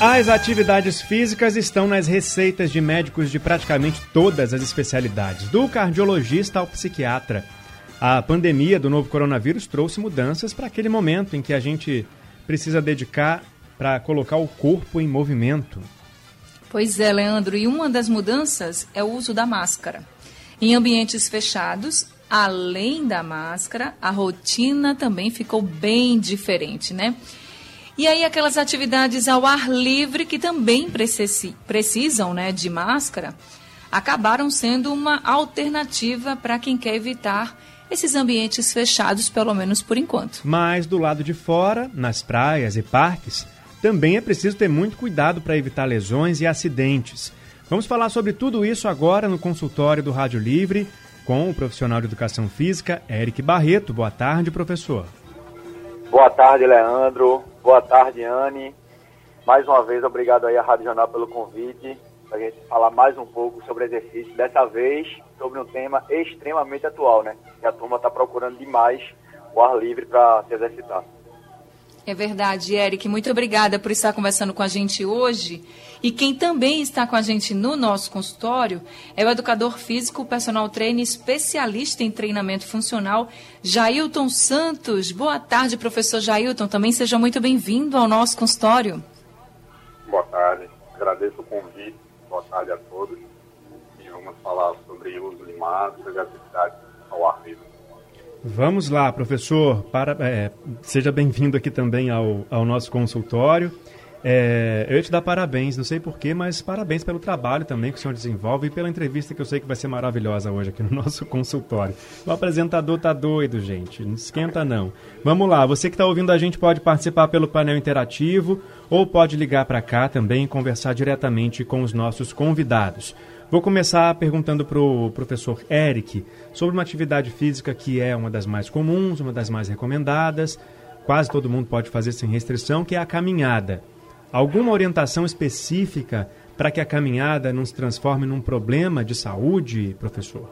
As atividades físicas estão nas receitas de médicos de praticamente todas as especialidades, do cardiologista ao psiquiatra. A pandemia do novo coronavírus trouxe mudanças para aquele momento em que a gente precisa dedicar para colocar o corpo em movimento. Pois é, Leandro, e uma das mudanças é o uso da máscara. Em ambientes fechados, além da máscara, a rotina também ficou bem diferente, né? E aí aquelas atividades ao ar livre que também precisam né, de máscara, acabaram sendo uma alternativa para quem quer evitar esses ambientes fechados, pelo menos por enquanto. Mas do lado de fora, nas praias e parques, também é preciso ter muito cuidado para evitar lesões e acidentes. Vamos falar sobre tudo isso agora no consultório do Rádio Livre com o profissional de educação física, Eric Barreto. Boa tarde, professor. Boa tarde, Leandro. Boa tarde, Anne. Mais uma vez, obrigado aí à Rádio Jornal pelo convite, para a gente falar mais um pouco sobre exercício, dessa vez sobre um tema extremamente atual, né? Que a turma está procurando demais o ar livre para se exercitar. É verdade, Eric. Muito obrigada por estar conversando com a gente hoje. E quem também está com a gente no nosso consultório é o educador físico, personal trainer especialista em treinamento funcional, Jailton Santos. Boa tarde, professor Jailton. Também seja muito bem-vindo ao nosso consultório. Boa tarde. Agradeço o convite. Boa tarde a todos. E vamos falar sobre uso de máscaras e atividades. Vamos lá, professor. Para, é, seja bem-vindo aqui também ao, ao nosso consultório. É, eu ia te dar parabéns, não sei porquê, mas parabéns pelo trabalho também que o senhor desenvolve e pela entrevista que eu sei que vai ser maravilhosa hoje aqui no nosso consultório. O apresentador tá doido, gente. Não esquenta, não. Vamos lá, você que está ouvindo a gente pode participar pelo painel interativo ou pode ligar para cá também e conversar diretamente com os nossos convidados. Vou começar perguntando para o professor Eric sobre uma atividade física que é uma das mais comuns, uma das mais recomendadas, quase todo mundo pode fazer sem restrição, que é a caminhada. Alguma orientação específica para que a caminhada não se transforme num problema de saúde, professor?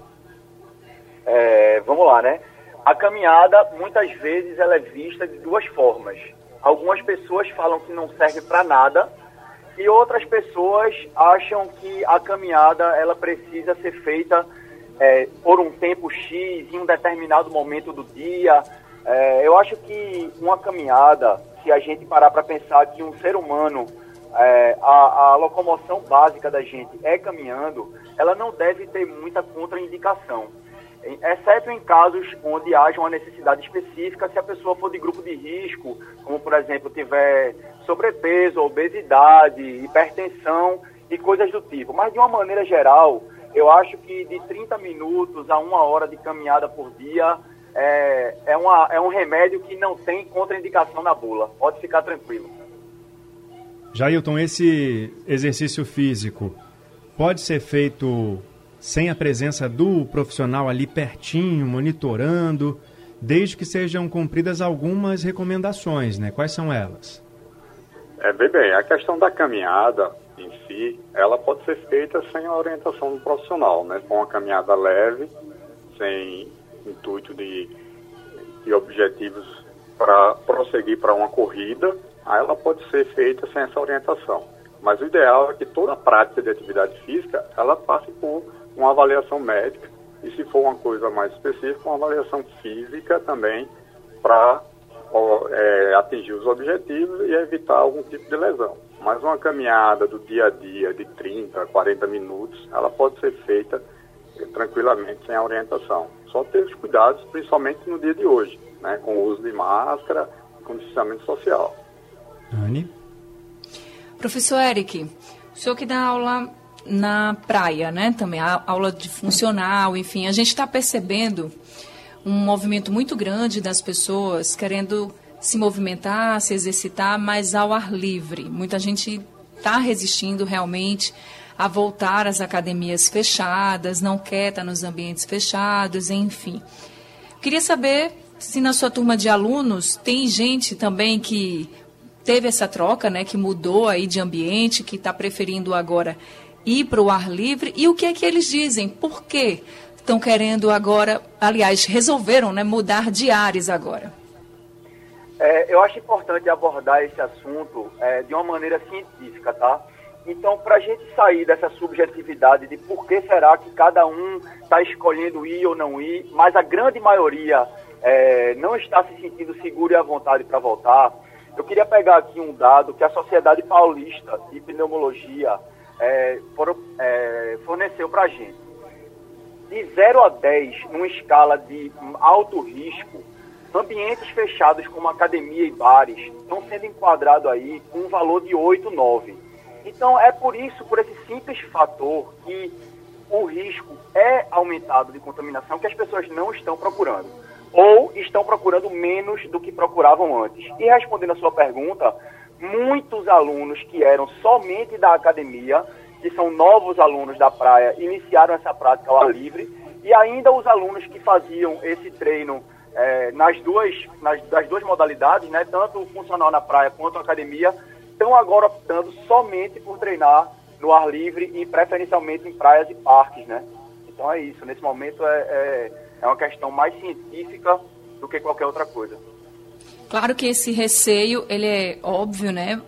É, vamos lá, né? A caminhada, muitas vezes, ela é vista de duas formas. Algumas pessoas falam que não serve para nada, e outras pessoas acham que a caminhada ela precisa ser feita é, por um tempo X, em um determinado momento do dia. É, eu acho que uma caminhada, se a gente parar para pensar que um ser humano, é, a, a locomoção básica da gente é caminhando, ela não deve ter muita contraindicação exceto em casos onde haja uma necessidade específica, se a pessoa for de grupo de risco, como por exemplo tiver sobrepeso, obesidade, hipertensão e coisas do tipo. Mas de uma maneira geral, eu acho que de 30 minutos a uma hora de caminhada por dia é, é, uma, é um remédio que não tem contraindicação na bula. Pode ficar tranquilo. Jailton, esse exercício físico pode ser feito sem a presença do profissional ali pertinho, monitorando, desde que sejam cumpridas algumas recomendações, né? Quais são elas? É, bem, bem, a questão da caminhada em si, ela pode ser feita sem a orientação do profissional, né? Com uma caminhada leve, sem intuito de, de objetivos para prosseguir para uma corrida, ela pode ser feita sem essa orientação. Mas o ideal é que toda a prática de atividade física, ela passe por uma avaliação médica e, se for uma coisa mais específica, uma avaliação física também para é, atingir os objetivos e evitar algum tipo de lesão. Mas uma caminhada do dia a dia de 30, 40 minutos, ela pode ser feita é, tranquilamente sem a orientação. Só ter os cuidados, principalmente no dia de hoje, né, com o uso de máscara, com distanciamento social. Anne? Professor Eric, o senhor que dá aula na praia, né? Também a aula de funcional, enfim, a gente está percebendo um movimento muito grande das pessoas querendo se movimentar, se exercitar, mas ao ar livre. Muita gente está resistindo realmente a voltar às academias fechadas, não quer estar nos ambientes fechados, enfim. Queria saber se na sua turma de alunos tem gente também que teve essa troca, né, que mudou aí de ambiente, que está preferindo agora ir para o ar livre, e o que é que eles dizem? Por quê? Estão querendo agora, aliás, resolveram né, mudar de ares agora. É, eu acho importante abordar esse assunto é, de uma maneira científica, tá? Então, para a gente sair dessa subjetividade de por que será que cada um está escolhendo ir ou não ir, mas a grande maioria é, não está se sentindo seguro e à vontade para voltar, eu queria pegar aqui um dado que a Sociedade Paulista de Pneumologia é, é, forneceu para a gente. De 0 a 10, numa escala de alto risco, ambientes fechados como academia e bares estão sendo enquadrados aí com um valor de 8, 9. Então é por isso, por esse simples fator, que o risco é aumentado de contaminação que as pessoas não estão procurando. Ou estão procurando menos do que procuravam antes. E respondendo a sua pergunta, muitos alunos que eram somente da academia, que são novos alunos da praia, iniciaram essa prática ao ar livre, e ainda os alunos que faziam esse treino é, nas duas, nas, das duas modalidades, né, tanto o funcional na praia quanto a academia, estão agora optando somente por treinar no ar livre e preferencialmente em praias e parques, né? Então é isso. Nesse momento é, é, é uma questão mais científica do que qualquer outra coisa. Claro que esse receio, ele é óbvio, né?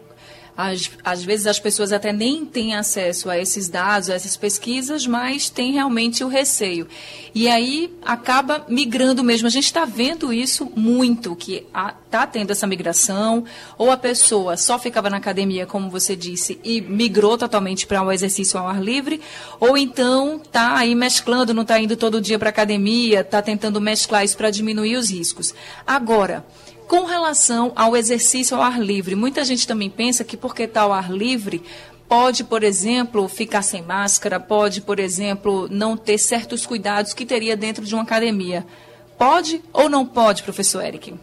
Às, às vezes as pessoas até nem têm acesso a esses dados, a essas pesquisas, mas tem realmente o receio. E aí acaba migrando mesmo. A gente está vendo isso muito, que está tendo essa migração, ou a pessoa só ficava na academia, como você disse, e migrou totalmente para um exercício ao ar livre, ou então está aí mesclando, não está indo todo dia para a academia, está tentando mesclar isso para diminuir os riscos. Agora, com relação ao exercício ao ar livre, muita gente também pensa que porque está ao ar livre, pode, por exemplo, ficar sem máscara, pode, por exemplo, não ter certos cuidados que teria dentro de uma academia. Pode ou não pode, professor Eric?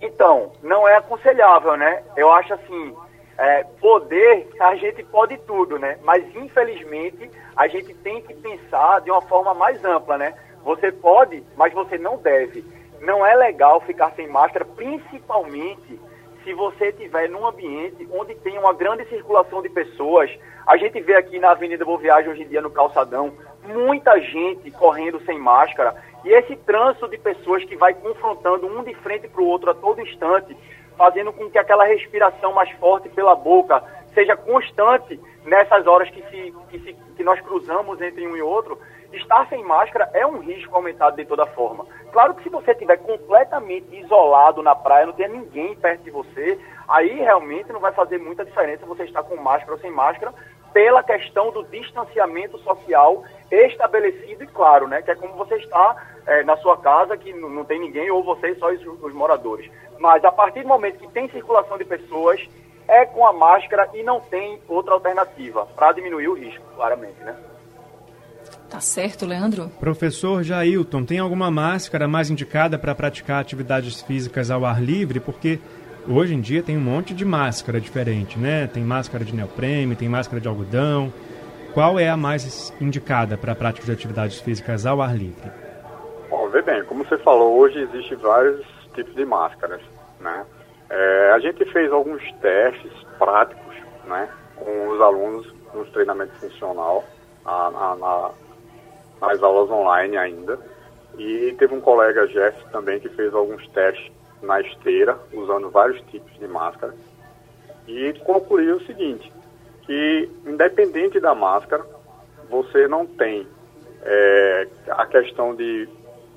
Então, não é aconselhável, né? Eu acho assim, é, poder, a gente pode tudo, né? Mas infelizmente a gente tem que pensar de uma forma mais ampla, né? Você pode, mas você não deve não é legal ficar sem máscara, principalmente se você estiver num ambiente onde tem uma grande circulação de pessoas. A gente vê aqui na Avenida Boa Viagem hoje em dia no calçadão muita gente correndo sem máscara e esse trânsito de pessoas que vai confrontando um de frente para o outro a todo instante, fazendo com que aquela respiração mais forte pela boca seja constante nessas horas que, se, que, se, que nós cruzamos entre um e outro estar sem máscara é um risco aumentado de toda forma. Claro que se você estiver completamente isolado na praia, não tem ninguém perto de você, aí realmente não vai fazer muita diferença você estar com máscara ou sem máscara, pela questão do distanciamento social estabelecido e claro, né? Que é como você está é, na sua casa, que não tem ninguém, ou você só os, os moradores. Mas a partir do momento que tem circulação de pessoas, é com a máscara e não tem outra alternativa para diminuir o risco, claramente, né? Tá certo, Leandro. Professor Jailton, tem alguma máscara mais indicada para praticar atividades físicas ao ar livre? Porque hoje em dia tem um monte de máscara diferente, né? Tem máscara de neoprene, tem máscara de algodão. Qual é a mais indicada para a prática de atividades físicas ao ar livre? Bom, vê bem, como você falou, hoje existem vários tipos de máscaras, né? É, a gente fez alguns testes práticos, né, com os alunos no treinamento funcional, a, a, na, as aulas online ainda. E teve um colega, Jeff, também, que fez alguns testes na esteira, usando vários tipos de máscara. E concluiu o seguinte, que independente da máscara, você não tem é, a questão de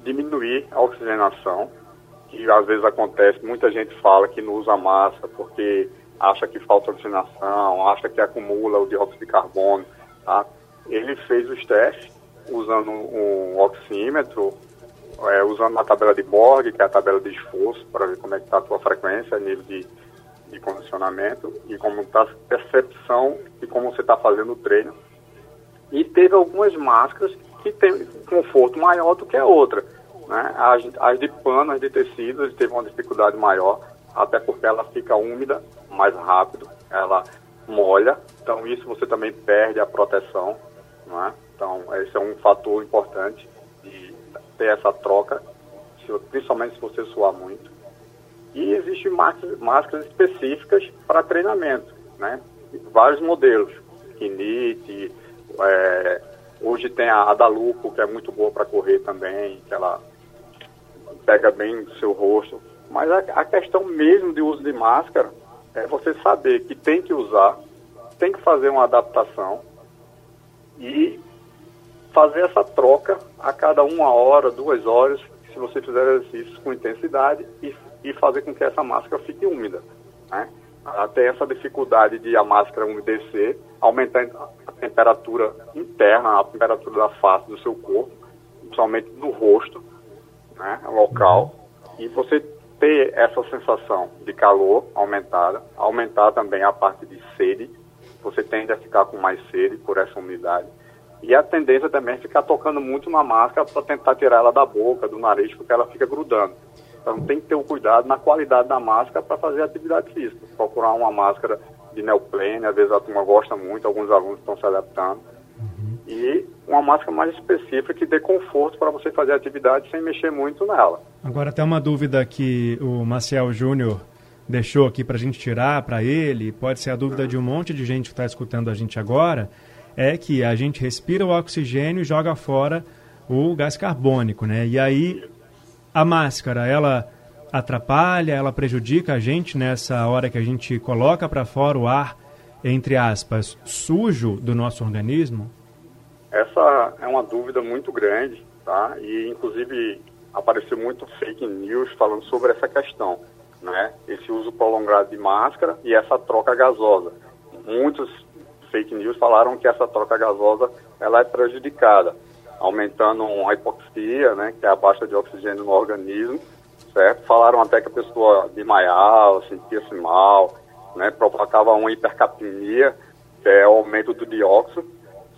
diminuir a oxigenação, que às vezes acontece, muita gente fala que não usa máscara porque acha que falta oxigenação, acha que acumula o dióxido de carbono, tá? Ele fez os testes usando um oxímetro, é, usando uma tabela de Borg, que é a tabela de esforço, para ver como é que está a tua frequência, nível de, de condicionamento e como está a percepção de como você está fazendo o treino. E teve algumas máscaras que têm conforto maior do que a outra. Né? As, as de pano, as de tecido, teve uma dificuldade maior, até porque ela fica úmida mais rápido, ela molha, então isso você também perde a proteção, não é? Então esse é um fator importante de ter essa troca, principalmente se você suar muito. E existem máscaras específicas para treinamento, né? Vários modelos, Kinite, é, hoje tem a, a que é muito boa para correr também, que ela pega bem o seu rosto. Mas a, a questão mesmo de uso de máscara é você saber que tem que usar, tem que fazer uma adaptação e fazer essa troca a cada uma hora, duas horas, se você fizer exercícios com intensidade e, e fazer com que essa máscara fique úmida. Né? Até essa dificuldade de a máscara umedecer, aumentar a temperatura interna, a temperatura da face do seu corpo, principalmente do rosto, né, local, e você ter essa sensação de calor aumentada, aumentar também a parte de sede, você tende a ficar com mais sede por essa umidade. E a tendência também é ficar tocando muito na máscara para tentar tirar ela da boca, do nariz, porque ela fica grudando. Então tem que ter o um cuidado na qualidade da máscara para fazer atividade física. Procurar uma máscara de neoplane, às vezes a turma gosta muito, alguns alunos estão se adaptando. Uhum. E uma máscara mais específica que dê conforto para você fazer atividade sem mexer muito nela. Agora, até uma dúvida que o Maciel Júnior deixou aqui para a gente tirar para ele, pode ser a dúvida uhum. de um monte de gente que está escutando a gente agora, é que a gente respira o oxigênio e joga fora o gás carbônico, né? E aí a máscara, ela atrapalha, ela prejudica a gente nessa hora que a gente coloca para fora o ar, entre aspas, sujo do nosso organismo? Essa é uma dúvida muito grande, tá? E inclusive apareceu muito fake news falando sobre essa questão, né? Esse uso prolongado de máscara e essa troca gasosa. Muitos fake news falaram que essa troca gasosa ela é prejudicada, aumentando a hipoxia, né, que é a baixa de oxigênio no organismo, certo? Falaram até que a pessoa desmaiava, sentia-se mal, né, provocava uma hipercapnia, que é o aumento do dióxido,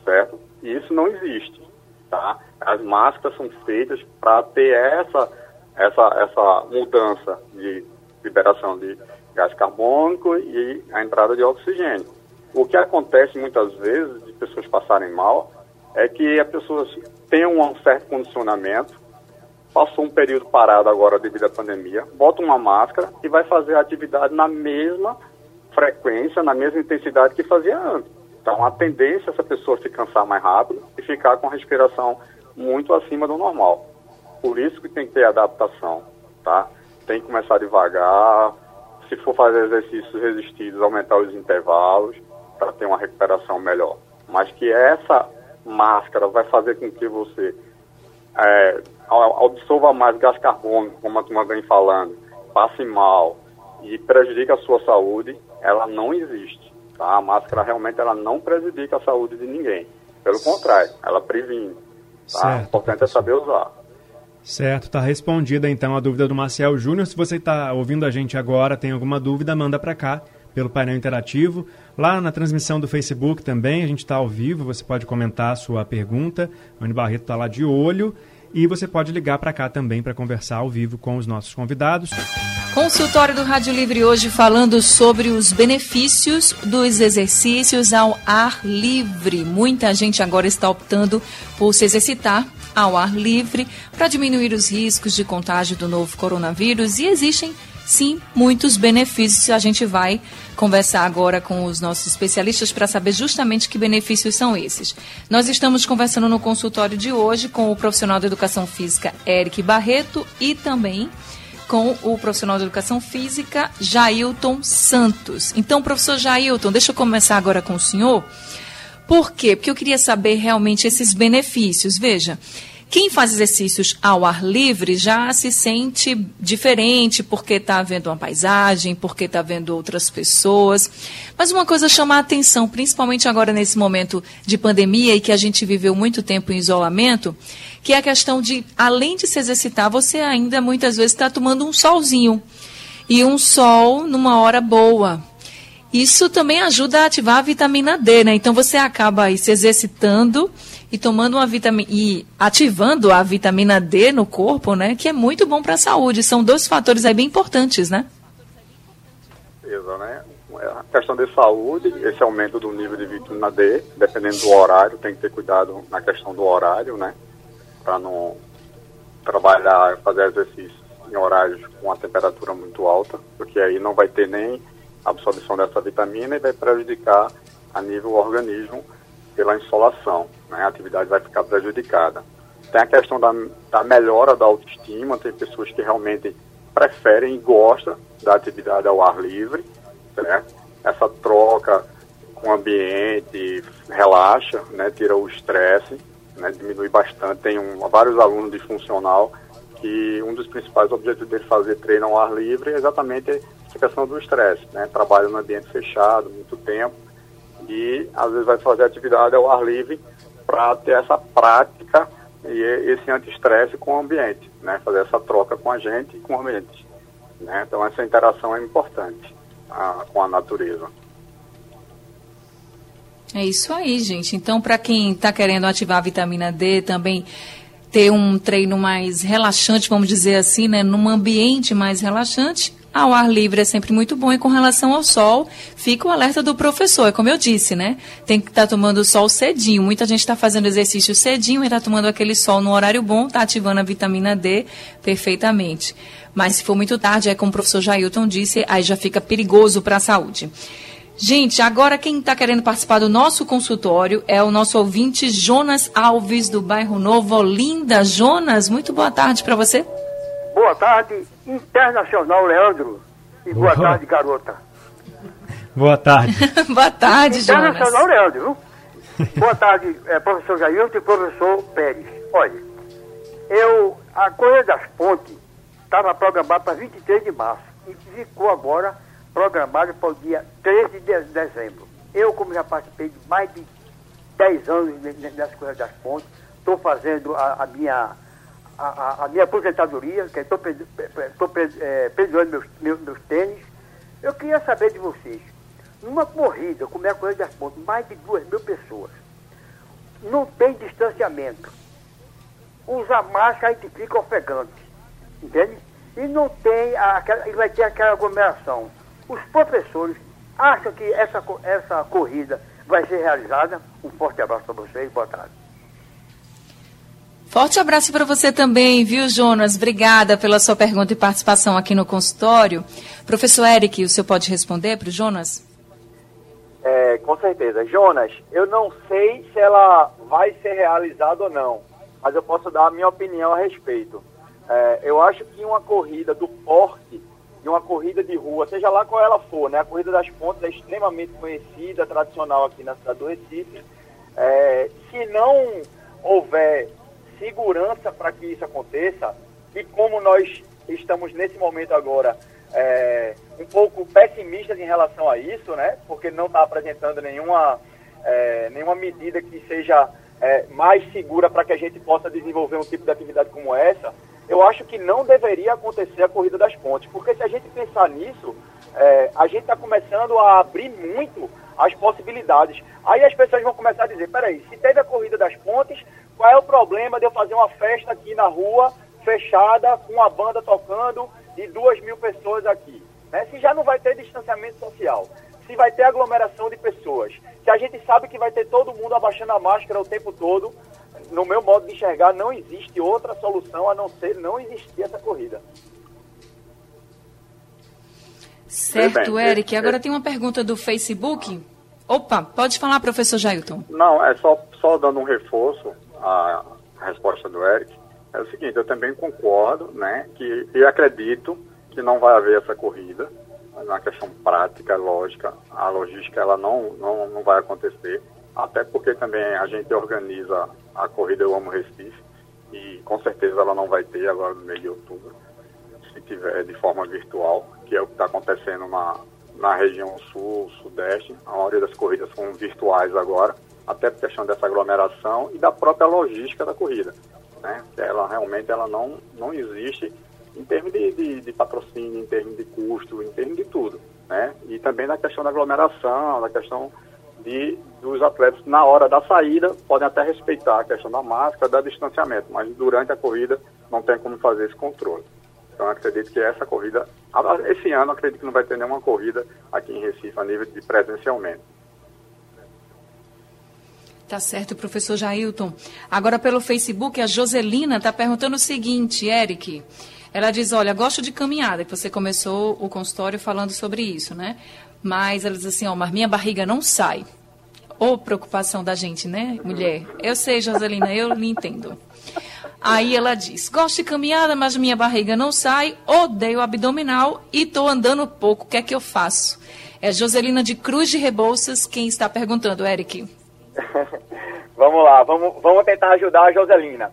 certo? E isso não existe, tá? As máscaras são feitas para ter essa, essa, essa mudança de liberação de gás carbônico e a entrada de oxigênio. O que acontece muitas vezes de pessoas passarem mal é que as pessoas têm um certo condicionamento, passou um período parado agora devido à pandemia, bota uma máscara e vai fazer a atividade na mesma frequência, na mesma intensidade que fazia antes. Então, a tendência é essa pessoa se cansar mais rápido e ficar com a respiração muito acima do normal. Por isso que tem que ter adaptação, tá? Tem que começar devagar, se for fazer exercícios resistidos, aumentar os intervalos para ter uma recuperação melhor. Mas que essa máscara vai fazer com que você é, absorva mais gás carbônico, como a turma vem falando, passe mal e prejudique a sua saúde, ela não existe. Tá? A máscara realmente ela não prejudica a saúde de ninguém. Pelo contrário, ela previne. Tá? O importante é saber usar. Certo, está respondida então a dúvida do Marcel Júnior. Se você está ouvindo a gente agora, tem alguma dúvida, manda para cá pelo painel interativo. Lá na transmissão do Facebook também, a gente está ao vivo, você pode comentar a sua pergunta. O Anny Barreto está lá de olho. E você pode ligar para cá também para conversar ao vivo com os nossos convidados. Consultório do Rádio Livre hoje falando sobre os benefícios dos exercícios ao ar livre. Muita gente agora está optando por se exercitar ao ar livre para diminuir os riscos de contágio do novo coronavírus e existem sim muitos benefícios. A gente vai conversar agora com os nossos especialistas para saber justamente que benefícios são esses. Nós estamos conversando no consultório de hoje com o profissional da educação física Eric Barreto e também com o profissional de educação física Jailton Santos. Então, professor Jailton, deixa eu começar agora com o senhor. Por quê? Porque eu queria saber realmente esses benefícios. Veja, quem faz exercícios ao ar livre já se sente diferente porque está vendo uma paisagem, porque está vendo outras pessoas. Mas uma coisa chama a atenção, principalmente agora nesse momento de pandemia e que a gente viveu muito tempo em isolamento, que é a questão de, além de se exercitar, você ainda muitas vezes está tomando um solzinho. E um sol numa hora boa. Isso também ajuda a ativar a vitamina D, né? Então você acaba se exercitando e tomando uma vitamina e ativando a vitamina D no corpo, né? Que é muito bom para a saúde. São dois fatores aí bem importantes, né? Beleza, né? é a questão de saúde, esse aumento do nível de vitamina D, dependendo do horário, tem que ter cuidado na questão do horário, né? Para não trabalhar, fazer exercício em horários com a temperatura muito alta, porque aí não vai ter nem absorção dessa vitamina e vai prejudicar a nível organismo pela insolação, né? A atividade vai ficar prejudicada. Tem a questão da, da melhora da autoestima, tem pessoas que realmente preferem e gostam da atividade ao ar livre, certo? Essa troca com o ambiente relaxa, né? Tira o estresse, né? Diminui bastante. Tem um, vários alunos de funcional que um dos principais objetivos dele fazer treino ao ar livre é exatamente essa questão do estresse, né? Trabalha no ambiente fechado, muito tempo, e às vezes vai fazer atividade ao ar livre para ter essa prática e esse anti-estresse com o ambiente, né? Fazer essa troca com a gente e com o ambiente. Né? Então essa interação é importante a, com a natureza. É isso aí, gente. Então, para quem está querendo ativar a vitamina D, também ter um treino mais relaxante, vamos dizer assim, né, num ambiente mais relaxante, ao ar livre é sempre muito bom. E com relação ao sol, fica o alerta do professor. É como eu disse, né? Tem que estar tá tomando sol cedinho. Muita gente está fazendo exercício cedinho e está tomando aquele sol no horário bom, está ativando a vitamina D perfeitamente. Mas se for muito tarde, é como o professor Jailton disse, aí já fica perigoso para a saúde. Gente, agora quem está querendo participar do nosso consultório é o nosso ouvinte Jonas Alves, do bairro Novo Olinda. Jonas, muito boa tarde para você. Boa tarde, Internacional Leandro. E boa, tarde, garota. Boa tarde. boa tarde, Jonas. Internacional Leandro, viu? boa tarde, é, professor Jailton e professor Pérez. Olha, eu, a Correia das Pontes estava programada para 23 de março e ficou agora programada para o dia 13 de dezembro. Eu, como já participei de mais de 10 anos nessas Correias das Pontes, estou fazendo a, a minha a, a, minha aposentadoria, que estou é, perdoando meus, meus, meus tênis. Eu queria saber de vocês, numa corrida, como é a Corrida das Pontes, mais de duas mil pessoas, não tem distanciamento. Usa máscara e fica ofegante. Entende? E não tem aquela, e vai ter aquela aglomeração. Os professores acham que essa, essa corrida vai ser realizada. Um forte abraço para vocês, boa tarde. Forte abraço para você também, viu, Jonas? Obrigada pela sua pergunta e participação aqui no consultório. Professor Eric, o senhor pode responder para o Jonas? É, com certeza. Jonas, eu não sei se ela vai ser realizada ou não, mas eu posso dar a minha opinião a respeito. É, eu acho que uma corrida do porte de uma corrida de rua, seja lá qual ela for, né? A Corrida das Pontes é extremamente conhecida, tradicional aqui na cidade do Recife. É, se não houver segurança para que isso aconteça, e como nós estamos nesse momento agora é, um pouco pessimistas em relação a isso, né? Porque não está apresentando nenhuma, é, nenhuma medida que seja é, mais segura para que a gente possa desenvolver um tipo de atividade como essa eu acho que não deveria acontecer a corrida das pontes, porque se a gente pensar nisso, é, a gente está começando a abrir muito as possibilidades. Aí as pessoas vão começar a dizer, peraí, se teve a corrida das pontes, qual é o problema de eu fazer uma festa aqui na rua, fechada, com uma banda tocando e duas mil pessoas aqui? Né? Se já não vai ter distanciamento social, se vai ter aglomeração de pessoas, se a gente sabe que vai ter todo mundo abaixando a máscara o tempo todo, no meu modo de enxergar, não existe outra solução a não ser não existir essa corrida. Certo, bem, Eric. Agora é... tem uma pergunta do Facebook. Opa, pode falar, professor Jailton. Não, é só, só dando um reforço à resposta do Eric. É o seguinte, eu também concordo, né, que e acredito que não vai haver essa corrida, na questão prática, lógica, a logística ela não, não, não vai acontecer até porque também a gente organiza a corrida Eu Amo Recife e com certeza ela não vai ter agora no mês de outubro, se tiver de forma virtual, que é o que está acontecendo na, na região sul, sudeste. A maioria das corridas são virtuais agora, até por questão dessa aglomeração e da própria logística da corrida. Né? Ela realmente ela não, não existe em termos de, de, de, patrocínio, em termos de custo, em termos de tudo. Né? E também na questão da aglomeração, da questão de, dos atletas na hora da saída podem até respeitar a questão da máscara, da distanciamento, mas durante a corrida não tem como fazer esse controle. Então acredito que essa corrida Esse ano acredito que não vai ter nenhuma corrida aqui em Recife a nível de presencialmente. Tá certo, professor Jailton. Agora pelo Facebook, a Joselina está perguntando o seguinte, Eric. Ela diz, olha, gosto de caminhada, que você começou o consultório falando sobre isso, né? Mas ela diz assim, ó, mas minha barriga não sai. Ô, preocupação da gente, né, mulher? Eu sei, Joselina, eu lhe entendo. Aí ela diz: Gosto de caminhada, mas minha barriga não sai, odeio abdominal e estou andando pouco. O que é que eu faço? É Joselina de Cruz de Rebouças quem está perguntando, Eric. vamos lá, vamos, vamos tentar ajudar a Joselina.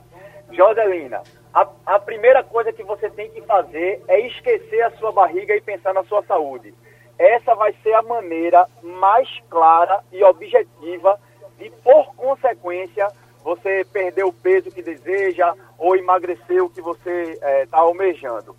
Joselina, a, a primeira coisa que você tem que fazer é esquecer a sua barriga e pensar na sua saúde. Essa vai ser a maneira mais clara e objetiva de, por consequência, você perder o peso que deseja ou emagrecer o que você está é, tá almejando.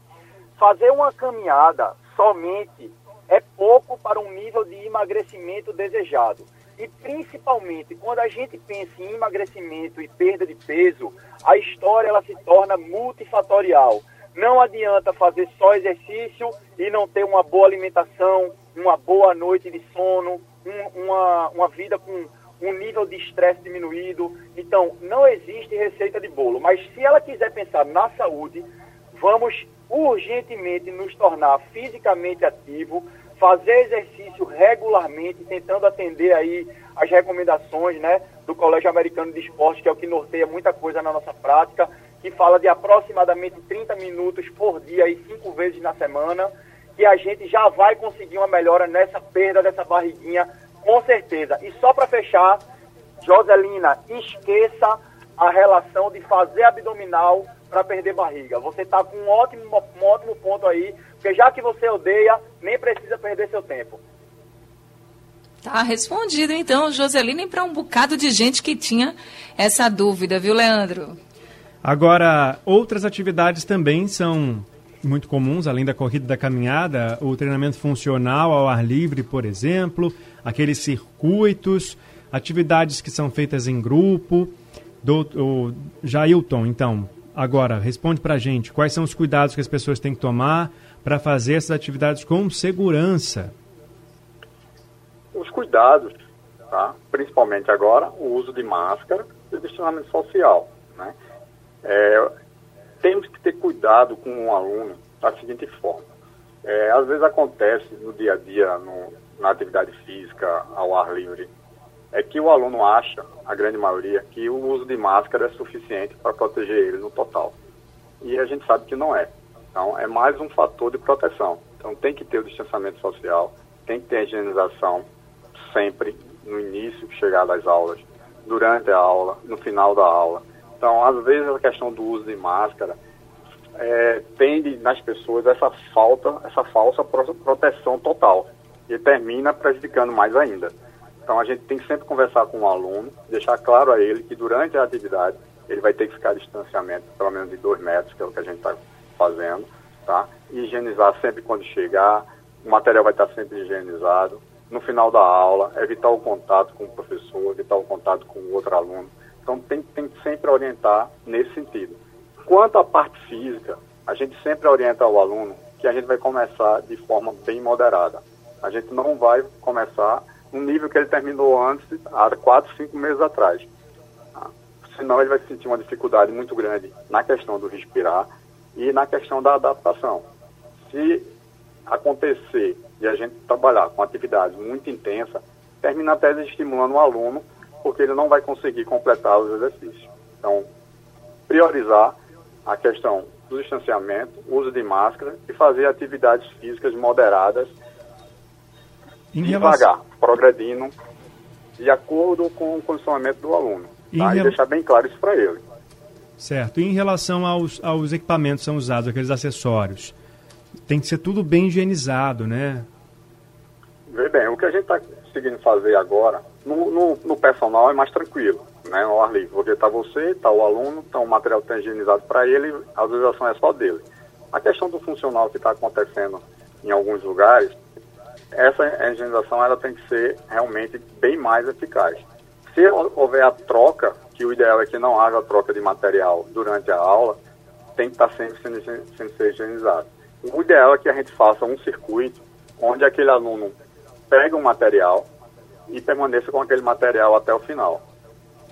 Fazer uma caminhada somente é pouco para um nível de emagrecimento desejado. E principalmente quando a gente pensa em emagrecimento e perda de peso, a história ela se torna multifatorial. Não adianta fazer só exercício e não ter uma boa alimentação, uma boa noite de sono, um, uma, uma vida com um nível de estresse diminuído. Então, não existe receita de bolo. Mas se ela quiser pensar na saúde, vamos urgentemente nos tornar fisicamente ativo, fazer exercício regularmente, tentando atender aí as recomendações né, do Colégio Americano de Esporte, que é o que norteia muita coisa na nossa prática, que fala de aproximadamente 30 minutos por dia e cinco vezes na semana, que a gente já vai conseguir uma melhora nessa perda dessa barriguinha, com certeza. E só para fechar, Joselina, esqueça a relação de fazer abdominal para perder barriga. Você está com um ótimo, um ótimo ponto aí, porque já que você odeia, nem precisa perder seu tempo. Tá respondido, então, Joselina, e para um bocado de gente que tinha essa dúvida, viu, Leandro? Agora, outras atividades também são muito comuns, além da corrida e da caminhada, o treinamento funcional ao ar livre, por exemplo, aqueles circuitos, atividades que são feitas em grupo. Do, o Jailton, então, agora, responde para a gente quais são os cuidados que as pessoas têm que tomar para fazer essas atividades com segurança. Os cuidados, tá? principalmente agora, o uso de máscara e o distanciamento social. Né? É, temos que ter cuidado com um aluno da seguinte forma. É, às vezes acontece no dia a dia, no, na atividade física, ao ar livre, é que o aluno acha, a grande maioria, que o uso de máscara é suficiente para proteger ele no total. E a gente sabe que não é. Então, é mais um fator de proteção. Então, tem que ter o distanciamento social, tem que ter a higienização sempre, no início, chegada às aulas, durante a aula, no final da aula. Então, às vezes, a questão do uso de máscara é, tende nas pessoas essa falta, essa falsa proteção total e termina prejudicando mais ainda. Então a gente tem que sempre conversar com o aluno, deixar claro a ele que durante a atividade ele vai ter que ficar distanciamento pelo menos de dois metros, que é o que a gente está fazendo, tá? Higienizar sempre quando chegar, o material vai estar sempre higienizado. No final da aula, evitar o contato com o professor, evitar o contato com o outro aluno. Então tem, tem que sempre orientar nesse sentido. Quanto à parte física, a gente sempre orienta o aluno que a gente vai começar de forma bem moderada. A gente não vai começar no nível que ele terminou antes, há quatro, cinco meses atrás. Tá? Senão ele vai sentir uma dificuldade muito grande na questão do respirar e na questão da adaptação. Se acontecer de a gente trabalhar com atividade muito intensa, termina até estimulando o aluno, porque ele não vai conseguir completar os exercícios. Então, priorizar a questão do distanciamento, uso de máscara e fazer atividades físicas moderadas em devagar, relação... progredindo de acordo com o condicionamento do aluno. Tá? E, deixar bem claro isso para ele. Certo. E em relação aos, aos equipamentos que são usados, aqueles acessórios, tem que ser tudo bem higienizado, né? Vê bem, o que a gente está conseguindo fazer agora, no, no, no, personal é mais tranquilo, né? No ar livre. Porque está você, está o aluno, então o material está higienizado para ele, a utilização é só dele. A questão do funcional que está acontecendo em alguns lugares, essa higienização ela tem que ser realmente bem mais eficaz. Se houver a troca, que o ideal é que não haja troca de material durante a aula, tem que estar sempre sendo, sendo ser higienizado. O ideal é que a gente faça um circuito onde aquele aluno pega um material e permaneça com aquele material até o final.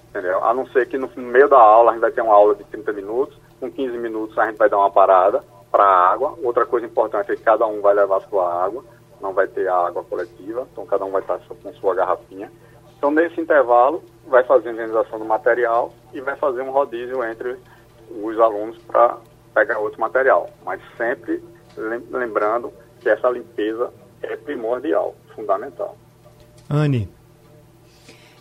Entendeu? A não ser que no meio da aula a gente vai ter uma aula de 30 minutos, com 15 minutos a gente vai dar uma parada para a água. Outra coisa importante é que cada um vai levar a sua água, não vai ter água coletiva, então cada um vai estar com sua garrafinha. Então nesse intervalo vai fazer a organização do material e vai fazer um rodízio entre os alunos para pegar outro material. Mas sempre lembrando que essa limpeza é primordial, fundamental. Anne.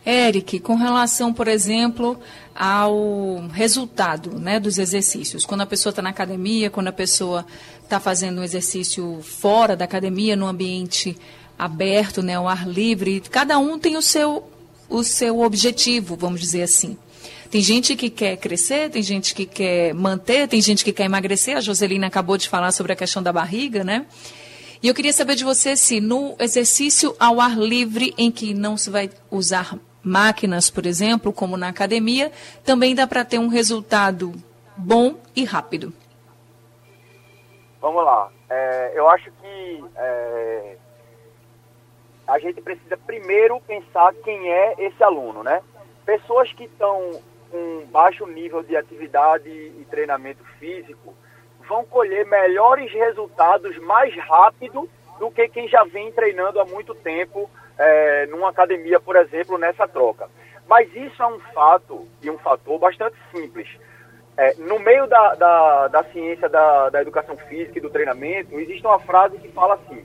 Eric, com relação, por exemplo, ao resultado né, dos exercícios. Quando a pessoa está na academia, quando a pessoa está fazendo um exercício fora da academia, no ambiente aberto, né, ao ar livre, cada um tem o seu, o seu objetivo, vamos dizer assim. Tem gente que quer crescer, tem gente que quer manter, tem gente que quer emagrecer. A Joselina acabou de falar sobre a questão da barriga, né? E eu queria saber de você se no exercício ao ar livre, em que não se vai usar máquinas, por exemplo, como na academia, também dá para ter um resultado bom e rápido. Vamos lá. É, eu acho que é, a gente precisa primeiro pensar quem é esse aluno, né? Pessoas que estão com baixo nível de atividade e treinamento físico vão colher melhores resultados mais rápido do que quem já vem treinando há muito tempo é, numa academia, por exemplo, nessa troca. Mas isso é um fato e um fator bastante simples. É, no meio da, da, da ciência da, da educação física e do treinamento, existe uma frase que fala assim: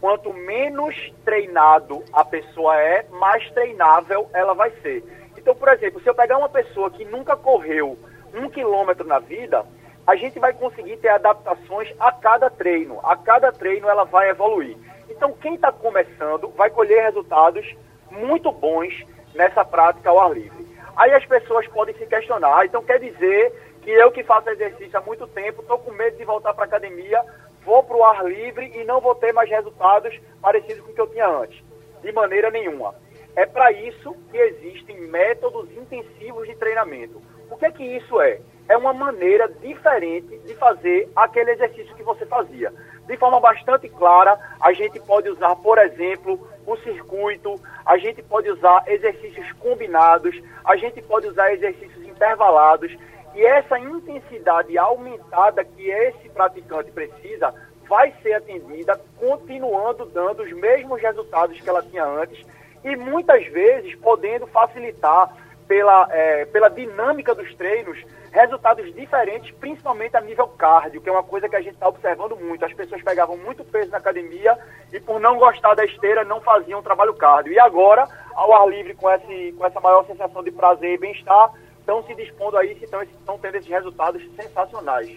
quanto menos treinado a pessoa é, mais treinável ela vai ser. Então, por exemplo, se eu pegar uma pessoa que nunca correu um quilômetro na vida, a gente vai conseguir ter adaptações a cada treino. A cada treino ela vai evoluir. Então, quem está começando vai colher resultados muito bons nessa prática ao ar livre. Aí as pessoas podem se questionar, então quer dizer que eu que faço exercício há muito tempo, estou com medo de voltar para a academia, vou para o ar livre e não vou ter mais resultados parecidos com o que eu tinha antes. De maneira nenhuma. É para isso que existem métodos intensivos de treinamento. O que é que isso é? É uma maneira diferente de fazer aquele exercício que você fazia. De forma bastante clara, a gente pode usar, por exemplo, o circuito, a gente pode usar exercícios combinados, a gente pode usar exercícios intervalados. E essa intensidade aumentada que esse praticante precisa vai ser atendida continuando dando os mesmos resultados que ela tinha antes e muitas vezes podendo facilitar pela, é, pela dinâmica dos treinos resultados diferentes, principalmente a nível cardio, que é uma coisa que a gente está observando muito. As pessoas pegavam muito peso na academia e por não gostar da esteira não faziam trabalho cardio. E agora, ao ar livre, com, esse, com essa maior sensação de prazer e bem-estar, estão se dispondo a isso, então estão tendo esses resultados sensacionais.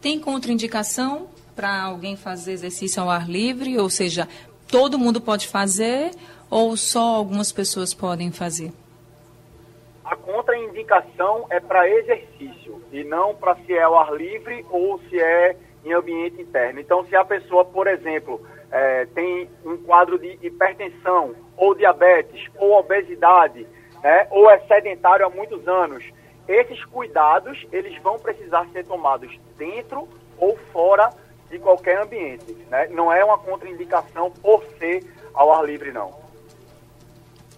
Tem contraindicação para alguém fazer exercício ao ar livre? Ou seja, todo mundo pode fazer ou só algumas pessoas podem fazer? A contraindicação é para exercício e não para se é ao ar livre ou se é em ambiente interno. Então, se a pessoa, por exemplo, é, tem um quadro de hipertensão ou diabetes ou obesidade, né, ou é sedentário há muitos anos, esses cuidados eles vão precisar ser tomados dentro ou fora de qualquer ambiente. Né? Não é uma contraindicação por ser ao ar livre, não.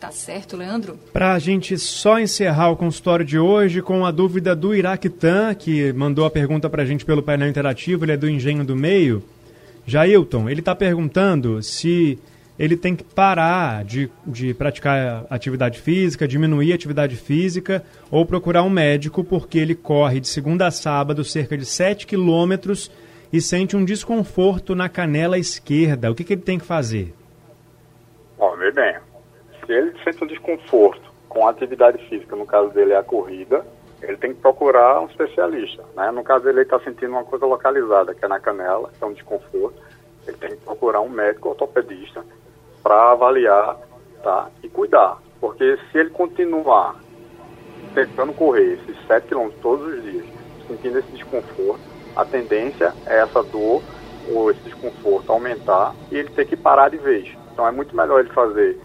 Tá certo, Leandro? Para a gente só encerrar o consultório de hoje com a dúvida do Iraquitã, que mandou a pergunta para a gente pelo painel interativo, ele é do Engenho do Meio. Jailton, ele está perguntando se ele tem que parar de, de praticar atividade física, diminuir a atividade física ou procurar um médico porque ele corre de segunda a sábado cerca de 7 quilômetros e sente um desconforto na canela esquerda. O que, que ele tem que fazer? Bom, bem, bem, se ele sente um desconforto com a atividade física, no caso dele é a corrida, ele tem que procurar um especialista. Né? No caso dele, ele está sentindo uma coisa localizada, que é na canela, que é um desconforto. Ele tem que procurar um médico ortopedista para avaliar tá? e cuidar. Porque se ele continuar tentando correr esses 7 quilômetros todos os dias, sentindo esse desconforto, a tendência é essa dor ou esse desconforto aumentar e ele ter que parar de vez. Então é muito melhor ele fazer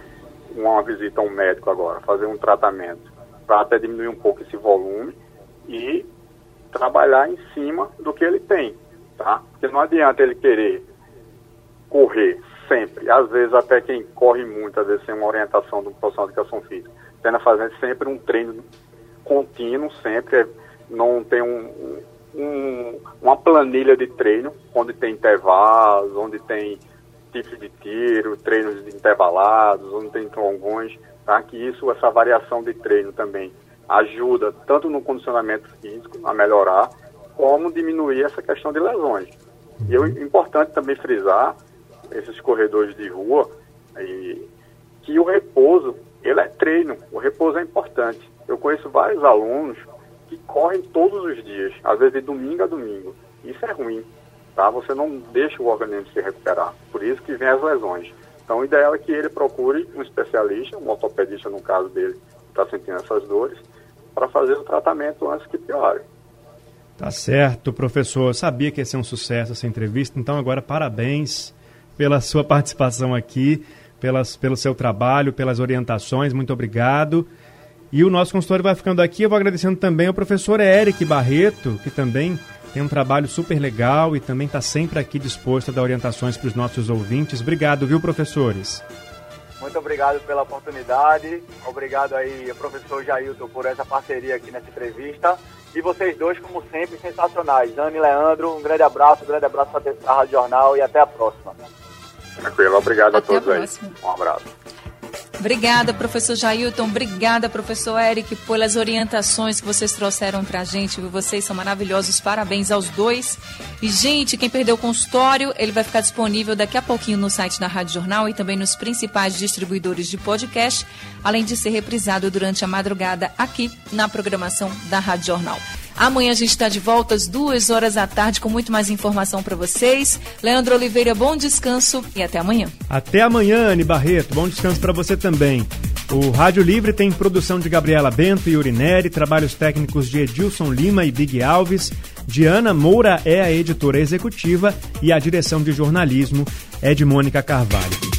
uma visita a um médico agora, fazer um tratamento para até diminuir um pouco esse volume e trabalhar em cima do que ele tem. tá? Porque não adianta ele querer correr sempre. Às vezes até quem corre muito, às vezes sem uma orientação do profissional de educação física, tendo fazer sempre um treino contínuo, sempre, não tem um, um, uma planilha de treino, onde tem intervalos, onde tem tipos de tiro, treinos intervalados, onde tem longões, tá? que isso, essa variação de treino também ajuda tanto no condicionamento físico a melhorar, como diminuir essa questão de lesões. E é importante também frisar esses corredores de rua e, que o repouso ele é treino, o repouso é importante. Eu conheço vários alunos que correm todos os dias, às vezes de domingo a domingo. Isso é ruim, tá? Você não deixa o organismo se recuperar. Por isso que vem as lesões. Então, o ideal é que ele procure um especialista, um ortopedista no caso dele, que está sentindo essas dores, para fazer o tratamento antes que piore. Tá certo, professor. Eu sabia que ia ser um sucesso essa entrevista, então agora parabéns pela sua participação aqui, pelas, pelo seu trabalho, pelas orientações. Muito obrigado. E o nosso consultório vai ficando aqui. Eu vou agradecendo também ao professor Eric Barreto, que também tem um trabalho super legal e também está sempre aqui disposto a dar orientações para os nossos ouvintes. Obrigado, viu, professores? Muito obrigado pela oportunidade. Obrigado aí, professor Jailton, por essa parceria aqui nessa entrevista. E vocês dois, como sempre, sensacionais. Dani e Leandro, um grande abraço, um grande abraço para a Rádio Jornal e até a próxima. Tranquilo, obrigado até a todos a aí. Um abraço. Obrigada, professor Jailton. Obrigada, professor Eric, pelas orientações que vocês trouxeram para a gente. Vocês são maravilhosos. Parabéns aos dois. E, gente, quem perdeu o consultório, ele vai ficar disponível daqui a pouquinho no site da Rádio Jornal e também nos principais distribuidores de podcast, além de ser reprisado durante a madrugada aqui na programação da Rádio Jornal. Amanhã a gente está de volta às duas horas da tarde com muito mais informação para vocês. Leandro Oliveira, bom descanso e até amanhã. Até amanhã, Anne Barreto. Bom descanso para você também. O Rádio Livre tem produção de Gabriela Bento e Urineri, trabalhos técnicos de Edilson Lima e Big Alves. Diana Moura é a editora executiva e a direção de jornalismo é de Mônica Carvalho.